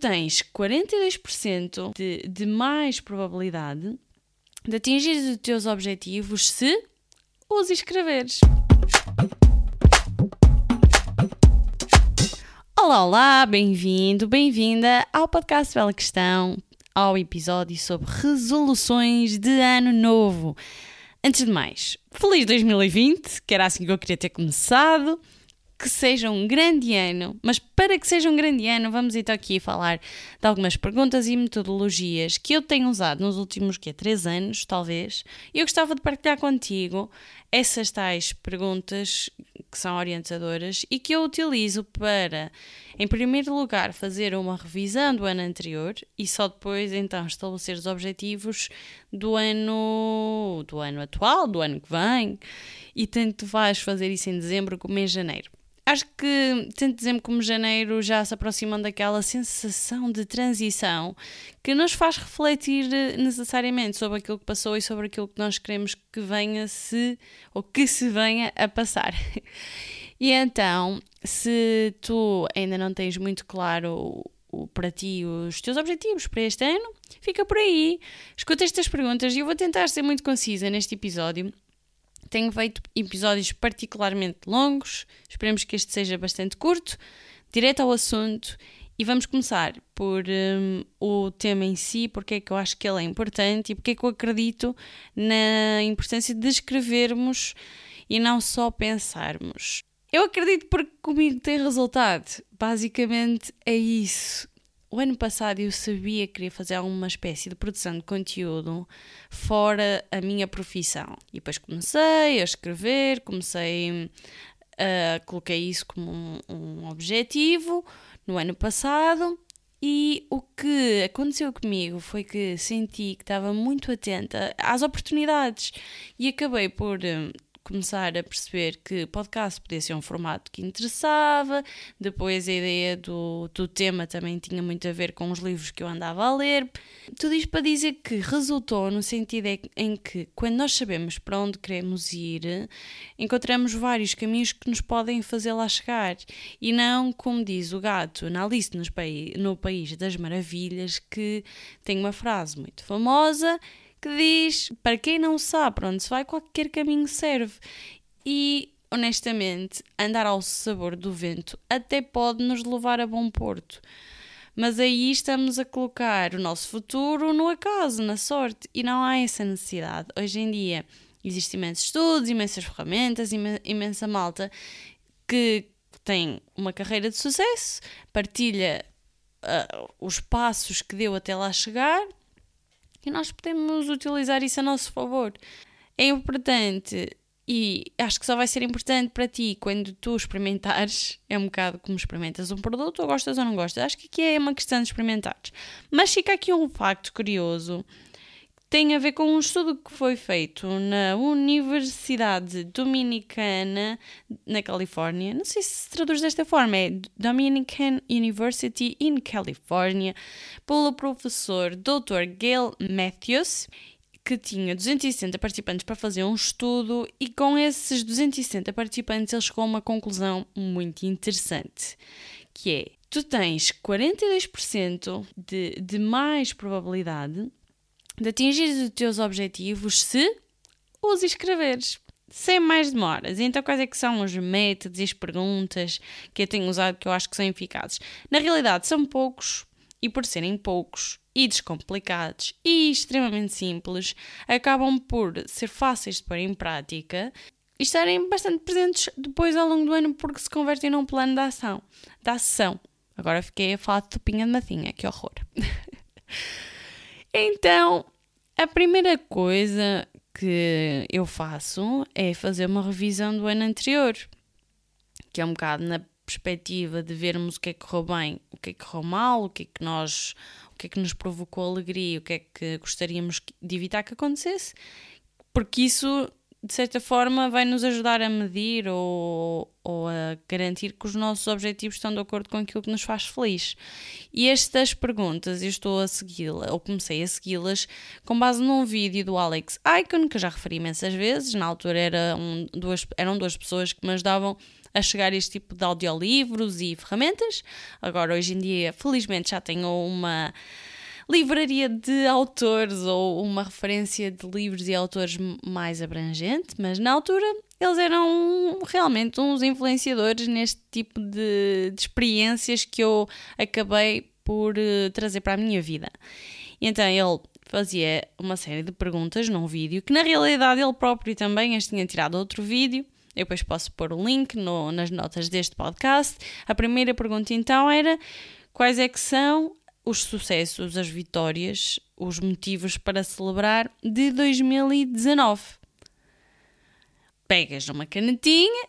tens 42% de, de mais probabilidade de atingir os teus objetivos se os escreveres. Olá, olá, bem-vindo, bem-vinda ao podcast Bela Questão, ao episódio sobre resoluções de ano novo. Antes de mais, feliz 2020, que era assim que eu queria ter começado que seja um grande ano, mas para que seja um grande ano, vamos então aqui falar de algumas perguntas e metodologias que eu tenho usado nos últimos que três anos, talvez, e eu gostava de partilhar contigo essas tais perguntas que são orientadoras e que eu utilizo para, em primeiro lugar, fazer uma revisão do ano anterior e só depois então estabelecer os objetivos do ano do ano atual, do ano que vem, e tanto vais fazer isso em dezembro como em janeiro. Acho que tanto dezembro como janeiro já se aproximam daquela sensação de transição que nos faz refletir necessariamente sobre aquilo que passou e sobre aquilo que nós queremos que venha se ou que se venha a passar. E então, se tu ainda não tens muito claro o, para ti os teus objetivos para este ano, fica por aí. Escuta estas perguntas e eu vou tentar ser muito concisa neste episódio tenho feito episódios particularmente longos, esperemos que este seja bastante curto, direto ao assunto e vamos começar por um, o tema em si, porque é que eu acho que ele é importante e porque é que eu acredito na importância de escrevermos e não só pensarmos. Eu acredito porque comigo tem resultado. Basicamente é isso o ano passado eu sabia que queria fazer alguma espécie de produção de conteúdo fora a minha profissão. E depois comecei a escrever, comecei a coloquei isso como um, um objetivo no ano passado. E o que aconteceu comigo foi que senti que estava muito atenta às oportunidades e acabei por começar a perceber que podcast podia ser um formato que interessava, depois a ideia do, do tema também tinha muito a ver com os livros que eu andava a ler. Tudo isto para dizer que resultou no sentido em que, quando nós sabemos para onde queremos ir, encontramos vários caminhos que nos podem fazer lá chegar. E não, como diz o gato na Alice no País das Maravilhas, que tem uma frase muito famosa que diz: para quem não sabe para onde se vai, qualquer caminho serve. E honestamente, andar ao sabor do vento até pode nos levar a bom porto. Mas aí estamos a colocar o nosso futuro no acaso, na sorte, e não há essa necessidade. Hoje em dia existem imensos estudos, imensas ferramentas, imensa malta que tem uma carreira de sucesso, partilha uh, os passos que deu até lá chegar e nós podemos utilizar isso a nosso favor. É importante e acho que só vai ser importante para ti quando tu experimentares. É um bocado como experimentas um produto, ou gostas ou não gostas. Acho que aqui é uma questão de experimentares. Mas fica aqui um facto curioso tem a ver com um estudo que foi feito na Universidade Dominicana, na Califórnia. Não sei se se traduz desta forma, é Dominican University in California, pelo professor Dr. Gail Matthews, que tinha 260 participantes para fazer um estudo, e com esses 260 participantes ele chegou a uma conclusão muito interessante, que é tu tens 42% de, de mais probabilidade de atingir os teus objetivos se os escreveres. Sem mais demoras. Então, quais é que são os métodos e as perguntas que eu tenho usado que eu acho que são eficazes? Na realidade, são poucos, e por serem poucos e descomplicados e extremamente simples, acabam por ser fáceis de pôr em prática e estarem bastante presentes depois ao longo do ano porque se convertem num plano de ação. Da ação. Agora fiquei a falar de topinha de matinha, que horror. Então, a primeira coisa que eu faço é fazer uma revisão do ano anterior, que é um bocado na perspectiva de vermos o que é que correu bem, o que é que correu mal, o que é que nós, o que é que nos provocou alegria, o que é que gostaríamos de evitar que acontecesse, porque isso de certa forma, vai nos ajudar a medir ou, ou a garantir que os nossos objetivos estão de acordo com aquilo que nos faz feliz. E estas perguntas eu estou a segui-las, ou comecei a segui-las, com base num vídeo do Alex Icon, que já referi imensas vezes. Na altura era um, duas, eram duas pessoas que me ajudavam a chegar a este tipo de audiolivros e ferramentas. Agora, hoje em dia, felizmente, já tenho uma livraria de autores ou uma referência de livros e autores mais abrangente, mas na altura eles eram realmente uns influenciadores neste tipo de, de experiências que eu acabei por uh, trazer para a minha vida. E então ele fazia uma série de perguntas num vídeo que na realidade ele próprio também as tinha tirado outro vídeo. Eu depois posso pôr o link no, nas notas deste podcast. A primeira pergunta então era quais é que são os sucessos, as vitórias, os motivos para celebrar de 2019. Pegas numa canetinha,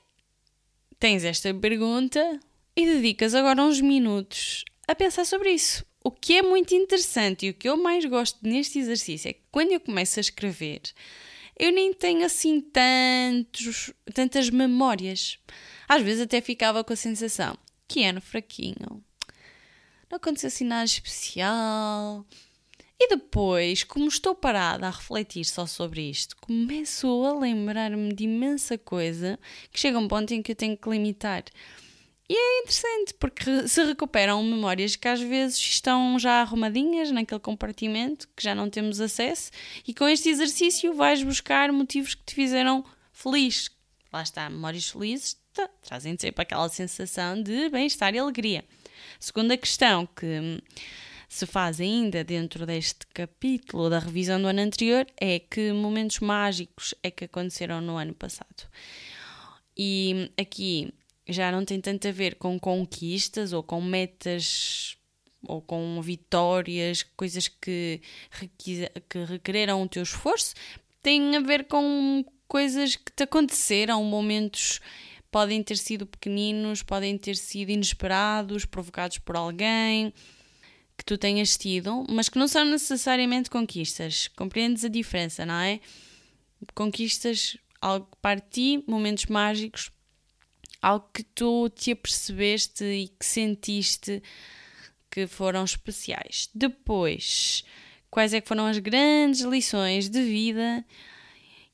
tens esta pergunta e dedicas agora uns minutos a pensar sobre isso. O que é muito interessante e o que eu mais gosto neste exercício é que quando eu começo a escrever, eu nem tenho assim tantos, tantas memórias. Às vezes até ficava com a sensação que ano fraquinho, não aconteceu assim nada especial. E depois, como estou parada a refletir só sobre isto, começo a lembrar-me de imensa coisa que chega a um ponto em que eu tenho que limitar. E é interessante, porque se recuperam memórias que às vezes estão já arrumadinhas naquele compartimento, que já não temos acesso, e com este exercício vais buscar motivos que te fizeram feliz. Lá está, memórias felizes trazem sempre aquela sensação de bem-estar e alegria. Segunda questão que se faz ainda dentro deste capítulo da revisão do ano anterior é que momentos mágicos é que aconteceram no ano passado. E aqui já não tem tanto a ver com conquistas ou com metas ou com vitórias, coisas que, que requereram o teu esforço, tem a ver com coisas que te aconteceram, momentos podem ter sido pequeninos, podem ter sido inesperados, provocados por alguém que tu tenhas tido, mas que não são necessariamente conquistas. Compreendes a diferença, não é? Conquistas, algo para ti, momentos mágicos, algo que tu te apercebeste e que sentiste que foram especiais. Depois, quais é que foram as grandes lições de vida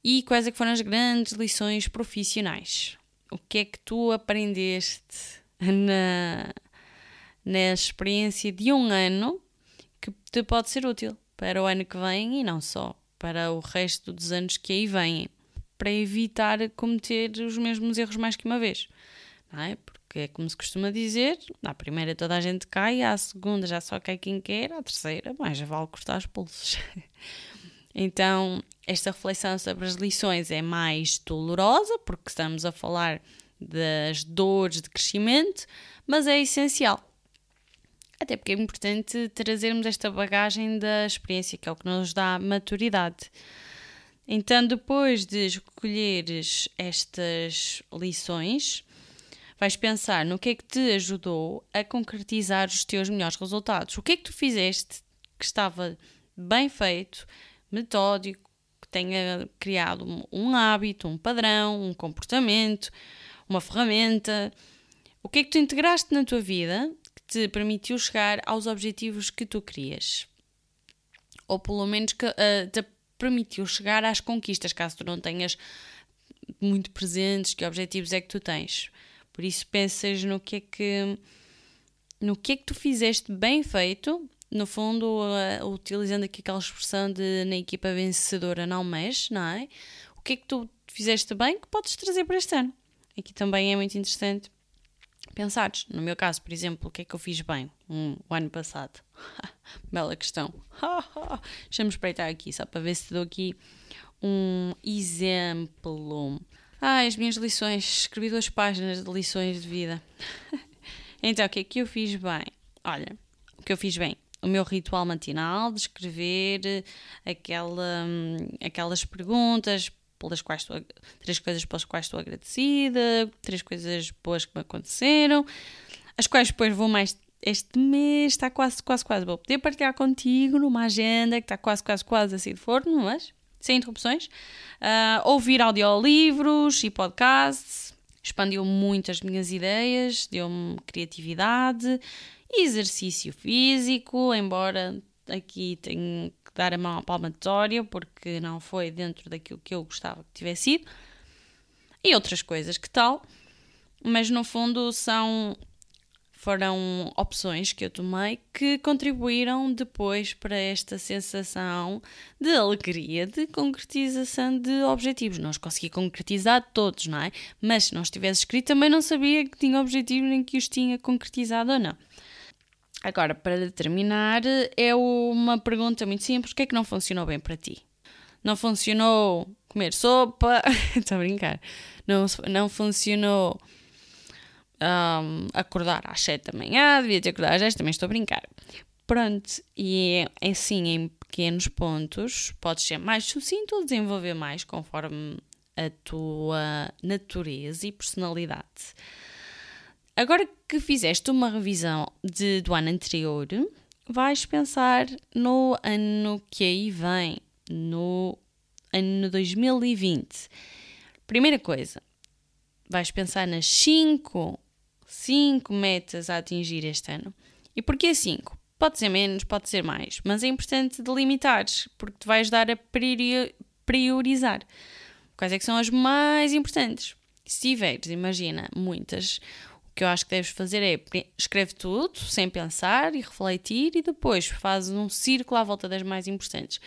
e quais é que foram as grandes lições profissionais? O que é que tu aprendeste na, na experiência de um ano que te pode ser útil para o ano que vem e não só, para o resto dos anos que aí vêm, para evitar cometer os mesmos erros mais que uma vez. Não é? Porque é como se costuma dizer: à primeira toda a gente cai, à segunda já só cai quem quer, à terceira, mais vale cortar os pulsos. Então, esta reflexão sobre as lições é mais dolorosa, porque estamos a falar das dores de crescimento, mas é essencial. Até porque é importante trazermos esta bagagem da experiência, que é o que nos dá maturidade. Então, depois de escolheres estas lições, vais pensar no que é que te ajudou a concretizar os teus melhores resultados. O que é que tu fizeste que estava bem feito, metódico, que tenha criado um hábito, um padrão, um comportamento, uma ferramenta. O que é que tu integraste na tua vida que te permitiu chegar aos objetivos que tu querias? Ou pelo menos que uh, te permitiu chegar às conquistas, caso tu não tenhas muito presentes que objetivos é que tu tens. Por isso pensas no que é que no que é que tu fizeste bem feito no fundo, uh, utilizando aqui aquela expressão de na equipa vencedora não mexe, não é? O que é que tu fizeste bem que podes trazer para este ano? Aqui também é muito interessante pensares. No meu caso, por exemplo, o que é que eu fiz bem o ano passado? Bela questão. Deixa-me espreitar aqui, só para ver se dou aqui um exemplo. Ah, as minhas lições. Escrevi duas páginas de lições de vida. então, o que é que eu fiz bem? Olha, o que eu fiz bem o meu ritual matinal de escrever aquela, aquelas perguntas pelas quais estou, três coisas pelas quais estou agradecida, três coisas boas que me aconteceram, as quais depois vou mais este mês está quase, quase, quase. Vou poder partilhar contigo numa agenda que está quase, quase, quase assim de forno, mas sem interrupções, uh, ouvir audiolivros e podcasts, expandiu muito as minhas ideias, deu-me criatividade, exercício físico, embora aqui tenho que dar a mão à palmatória porque não foi dentro daquilo que eu gostava que tivesse sido, e outras coisas que tal, mas no fundo são foram opções que eu tomei que contribuíram depois para esta sensação de alegria, de concretização de objetivos. Não os consegui concretizar todos, não é? Mas se não estivesse escrito, também não sabia que tinha objetivos nem que os tinha concretizado ou não. Agora, para terminar, é uma pergunta muito simples: o que é que não funcionou bem para ti? Não funcionou comer sopa? Estou a brincar. Não, não funcionou um, acordar às 7 da manhã, devia ter acordado às 10, também estou a brincar. Pronto, e é assim, em pequenos pontos, podes ser mais sucinto ou desenvolver mais conforme a tua natureza e personalidade. Agora que fizeste uma revisão de, do ano anterior, vais pensar no ano que aí vem, no ano 2020. Primeira coisa, vais pensar nas 5 5 metas a atingir este ano. E porquê 5? Pode ser menos, pode ser mais, mas é importante delimitares, porque te vais dar a priorizar. Quais é que são as mais importantes? Se tiveres, imagina, muitas, que eu acho que deves fazer é escreve tudo, sem pensar e refletir, e depois fazes um círculo à volta das mais importantes.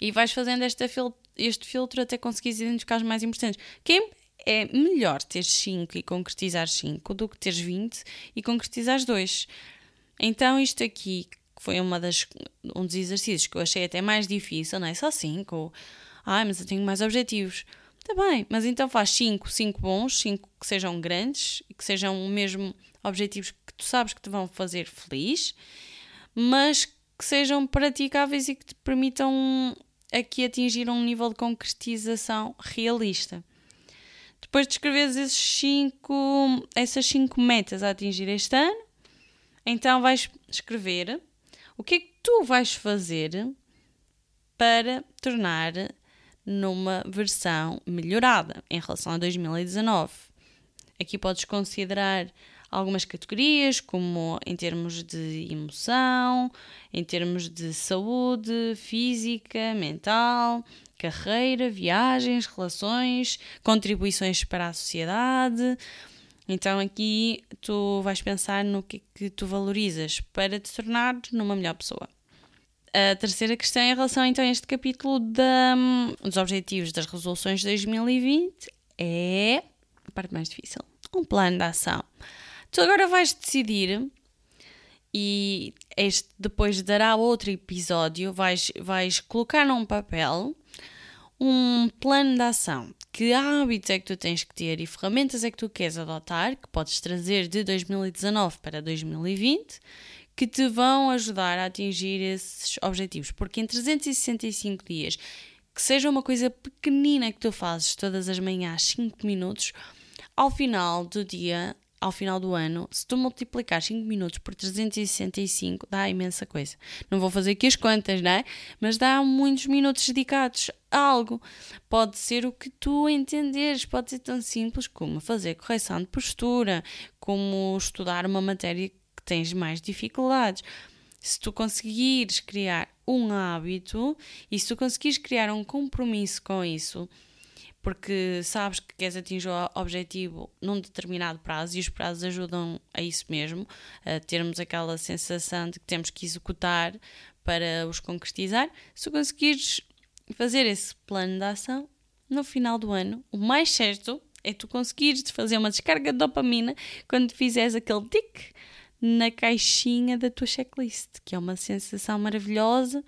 E vais fazendo este filtro até conseguires identificar as mais importantes. Que é melhor teres 5 e concretizar 5 do que teres 20 e concretizar 2. Então, isto aqui foi uma das, um dos exercícios que eu achei até mais difícil, não é? Só 5. Ai, mas eu tenho mais objetivos. Está bem, mas então faz 5, 5 bons, 5 que sejam grandes e que sejam mesmo objetivos que tu sabes que te vão fazer feliz, mas que sejam praticáveis e que te permitam aqui atingir um nível de concretização realista. Depois de escreveres esses cinco, essas cinco metas a atingir este ano, então vais escrever o que é que tu vais fazer para tornar numa versão melhorada em relação a 2019. Aqui podes considerar algumas categorias, como em termos de emoção, em termos de saúde física, mental, carreira, viagens, relações, contribuições para a sociedade. Então aqui tu vais pensar no que é que tu valorizas para te tornar numa melhor pessoa. A terceira questão em relação então a este capítulo da, dos objetivos das resoluções de 2020 é a parte mais difícil, um plano de ação. Tu agora vais decidir e este depois dará outro episódio, vais, vais colocar num papel um plano de ação. Que hábitos é que tu tens que ter e ferramentas é que tu queres adotar, que podes trazer de 2019 para 2020, que te vão ajudar a atingir esses objetivos. Porque em 365 dias, que seja uma coisa pequenina que tu fazes todas as manhãs, 5 minutos, ao final do dia ao final do ano, se tu multiplicar 5 minutos por 365, dá imensa coisa. Não vou fazer aqui as contas, não é? Mas dá muitos minutos dedicados a algo. Pode ser o que tu entenderes, pode ser tão simples como fazer correção de postura, como estudar uma matéria tens mais dificuldades. Se tu conseguires criar um hábito e se tu conseguires criar um compromisso com isso, porque sabes que queres atingir o objetivo num determinado prazo e os prazos ajudam a isso mesmo, a termos aquela sensação de que temos que executar para os concretizar. Se conseguires fazer esse plano de ação no final do ano, o mais certo é tu conseguires fazer uma descarga de dopamina quando fizeres aquele tic na caixinha da tua checklist, que é uma sensação maravilhosa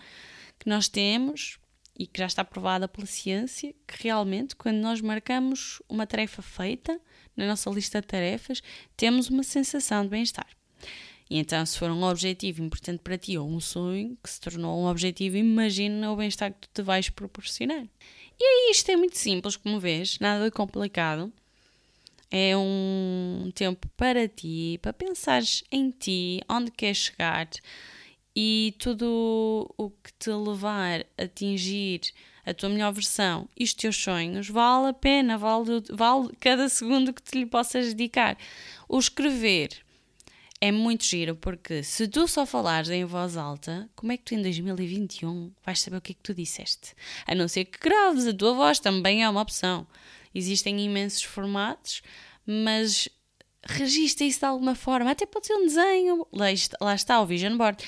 que nós temos e que já está provada pela ciência que realmente, quando nós marcamos uma tarefa feita na nossa lista de tarefas, temos uma sensação de bem-estar. E então, se for um objetivo importante para ti ou um sonho que se tornou um objetivo, imagina o bem-estar que tu te vais proporcionar. E aí, isto é muito simples, como vês, nada complicado. É um tempo para ti, para pensares em ti, onde queres chegar e tudo o que te levar a atingir a tua melhor versão e os teus sonhos vale a pena, vale, vale cada segundo que te lhe possas dedicar. O escrever é muito giro porque se tu só falares em voz alta, como é que tu em 2021 vais saber o que é que tu disseste? A não ser que graves, a tua voz também é uma opção. Existem imensos formatos, mas registra isso de alguma forma. Até pode ser um desenho. Lá está, o Vision Board.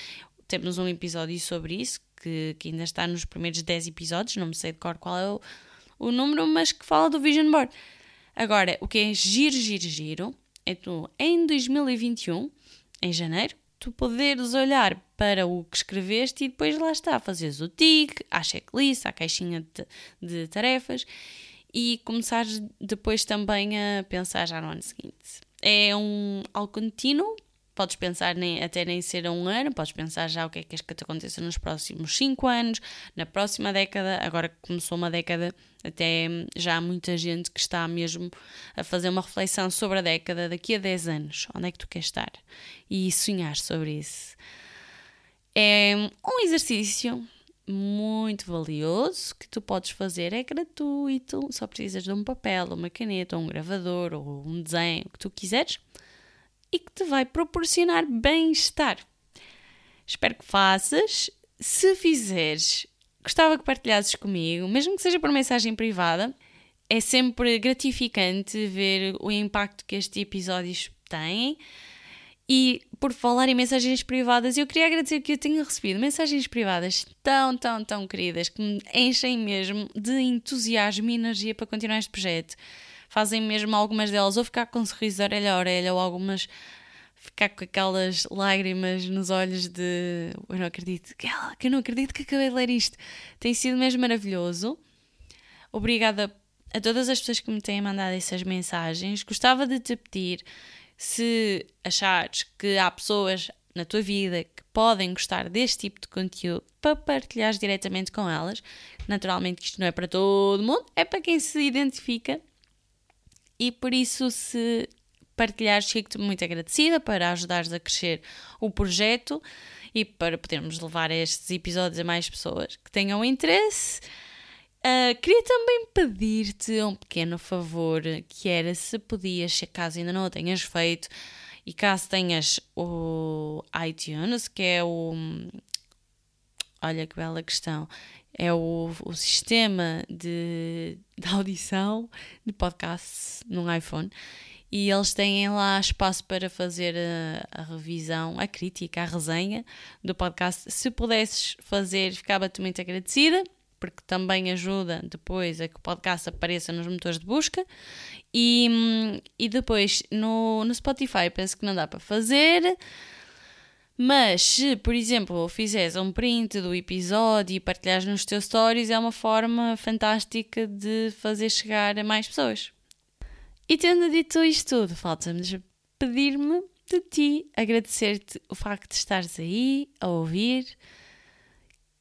Temos um episódio sobre isso, que, que, ainda está nos primeiros 10 episódios, não me sei de cor qual é o, o número, mas que fala do Vision Board. Agora, o que é giro, giro, giro, é tu, em 2021, em janeiro, tu poderes olhar para o que escreveste e depois lá está, fazeres o tic, a checklist, a caixinha de, de tarefas e começares depois também a pensar já no ano seguinte. É um algo contínuo, podes pensar nem, até nem ser a um ano, podes pensar já o que é que queres que te aconteça nos próximos 5 anos, na próxima década, agora que começou uma década, até já há muita gente que está mesmo a fazer uma reflexão sobre a década daqui a 10 anos, onde é que tu queres estar e sonhar sobre isso. É um exercício muito valioso que tu podes fazer, é gratuito, só precisas de um papel, uma caneta, um gravador ou um desenho, o que tu quiseres, e que te vai proporcionar bem-estar. Espero que faças. Se fizeres, gostava que partilhasses comigo, mesmo que seja por mensagem privada. É sempre gratificante ver o impacto que estes episódios têm e por falar em mensagens privadas, eu queria agradecer que eu tenha recebido mensagens privadas tão, tão, tão queridas que me enchem mesmo de entusiasmo e energia para continuar este projeto. Fazem mesmo algumas delas ou ficar com um sorriso orelha a orelha ou algumas ficar com aquelas lágrimas nos olhos de eu não acredito que, que eu não acredito que acabei de ler isto. Tem sido mesmo maravilhoso. Obrigada a todas as pessoas que me têm mandado essas mensagens. Gostava de te pedir se achares que há pessoas na tua vida que podem gostar deste tipo de conteúdo para partilhares diretamente com elas. Naturalmente, isto não é para todo mundo, é para quem se identifica. E por isso, se partilhares, fico-te muito agradecida para ajudares a crescer o projeto e para podermos levar estes episódios a mais pessoas que tenham interesse. Uh, queria também pedir-te um pequeno favor, que era se podias, se caso ainda não o tenhas feito, e caso tenhas o iTunes, que é o. Olha que bela questão. É o, o sistema de, de audição de podcasts num iPhone. E eles têm lá espaço para fazer a, a revisão, a crítica, a resenha do podcast. Se pudesses fazer, ficava-te muito agradecida porque também ajuda depois a que o podcast apareça nos motores de busca. E, e depois no, no Spotify penso que não dá para fazer. Mas se, por exemplo, fizeres um print do episódio e partilhares nos teus stories, é uma forma fantástica de fazer chegar a mais pessoas. E tendo dito isto tudo, falta-me pedir-me de ti, agradecer-te o facto de estares aí a ouvir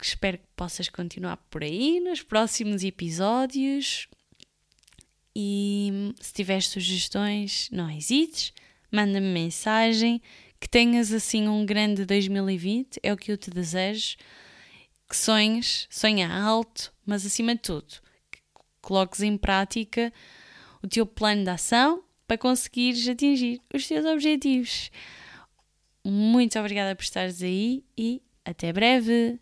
espero que possas continuar por aí nos próximos episódios. E se tiveres sugestões, não hesites, manda-me mensagem. Que tenhas assim um grande 2020, é o que eu te desejo. Que sonhes, sonha alto, mas acima de tudo, que coloques em prática o teu plano de ação para conseguires atingir os teus objetivos. Muito obrigada por estares aí e até breve!